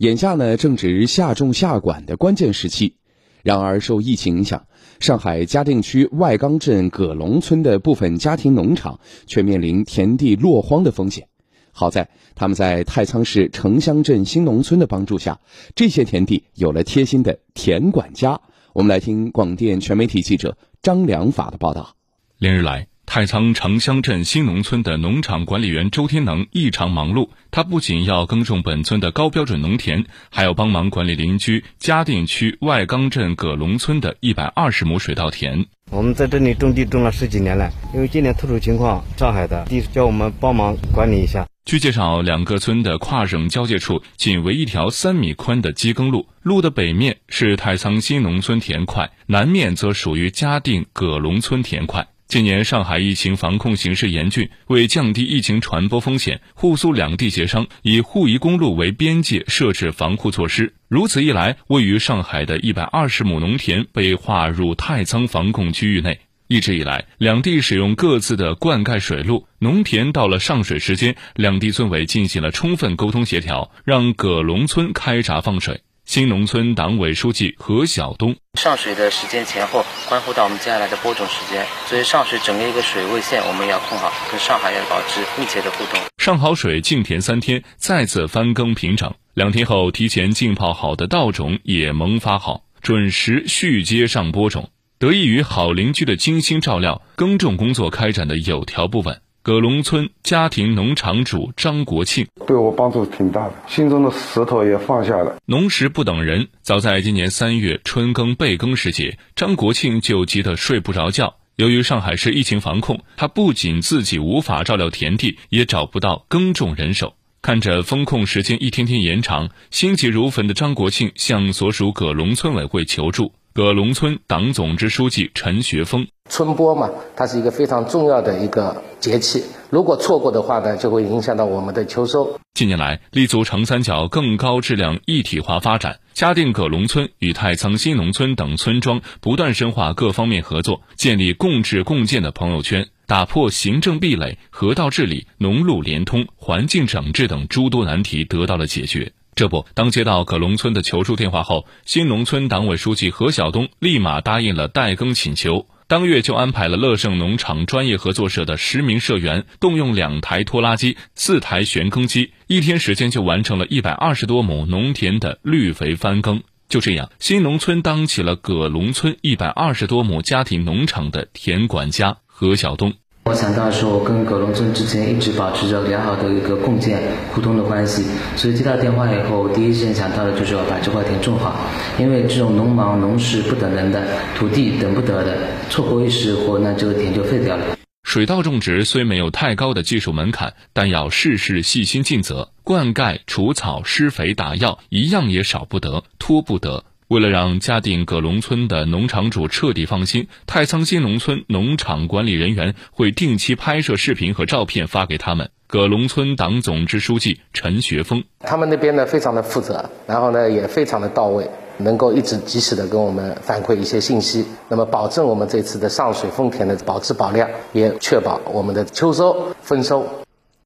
眼下呢正值夏种夏管的关键时期。然而，受疫情影响，上海嘉定区外冈镇葛龙村的部分家庭农场却面临田地落荒的风险。好在他们在太仓市城乡镇新农村的帮助下，这些田地有了贴心的田管家。我们来听广电全媒体记者张良法的报道。连日来，太仓城乡镇新农村的农场管理员周天能异常忙碌。他不仅要耕种本村的高标准农田，还要帮忙管理邻居嘉定区外冈镇葛龙村的一百二十亩水稻田。我们在这里种地种了十几年了，因为今年特殊情况，上海的地叫我们帮忙管理一下。据介绍，两个村的跨省交界处仅为一条三米宽的机耕路，路的北面是太仓新农村田块，南面则属于嘉定葛龙村田块。今年上海疫情防控形势严峻，为降低疫情传播风险，沪苏两地协商以沪宜公路为边界设置防护措施。如此一来，位于上海的一百二十亩农田被划入太仓防控区域内。一直以来，两地使用各自的灌溉水路，农田到了上水时间，两地村委进行了充分沟通协调，让葛龙村开闸放水。新农村党委书记何晓东：上水的时间前后关乎到我们接下来的播种时间，所以上水整个一个水位线我们要控好，跟上海要保持密切的互动。上好水静田三天，再次翻耕平整。两天后，提前浸泡好的稻种也萌发好，准时续接上播种。得益于好邻居的精心照料，耕种工作开展的有条不紊。葛龙村家庭农场主张国庆对我帮助挺大的，心中的石头也放下了。农时不等人，早在今年三月春耕备耕时节，张国庆就急得睡不着觉。由于上海市疫情防控，他不仅自己无法照料田地，也找不到耕种人手。看着封控时间一天天延长，心急如焚的张国庆向所属葛龙村委会求助。葛龙村党总支书记陈学峰：春播嘛，它是一个非常重要的一个节气，如果错过的话呢，就会影响到我们的秋收。近年来，立足长三角更高质量一体化发展，嘉定葛龙村与太仓新农村等村庄不断深化各方面合作，建立共治共建的朋友圈，打破行政壁垒，河道治理、农路连通、环境整治等诸多难题得到了解决。这不，当接到葛龙村的求助电话后，新农村党委书记何晓东立马答应了代耕请求。当月就安排了乐盛农场专业合作社的十名社员，动用两台拖拉机、四台旋耕机，一天时间就完成了一百二十多亩农田的绿肥翻耕。就这样，新农村当起了葛龙村一百二十多亩家庭农场的田管家何晓东。我想到是我跟葛龙村之前一直保持着良好的一个共建互通的关系，所以接到电话以后，第一时间想到的就是要把这块田种好，因为这种农忙农事不等人的，土地等不得的，错过一时活，那这个田就废掉了。水稻种植虽没有太高的技术门槛，但要事事细心尽责，灌溉、除草、施肥、打药，一样也少不得，拖不得。为了让嘉定葛龙村的农场主彻底放心，太仓新农村农场管理人员会定期拍摄视频和照片发给他们。葛龙村党总支书记陈学峰，他们那边呢非常的负责，然后呢也非常的到位，能够一直及时的跟我们反馈一些信息，那么保证我们这次的上水丰田的保质保量，也确保我们的秋收丰收。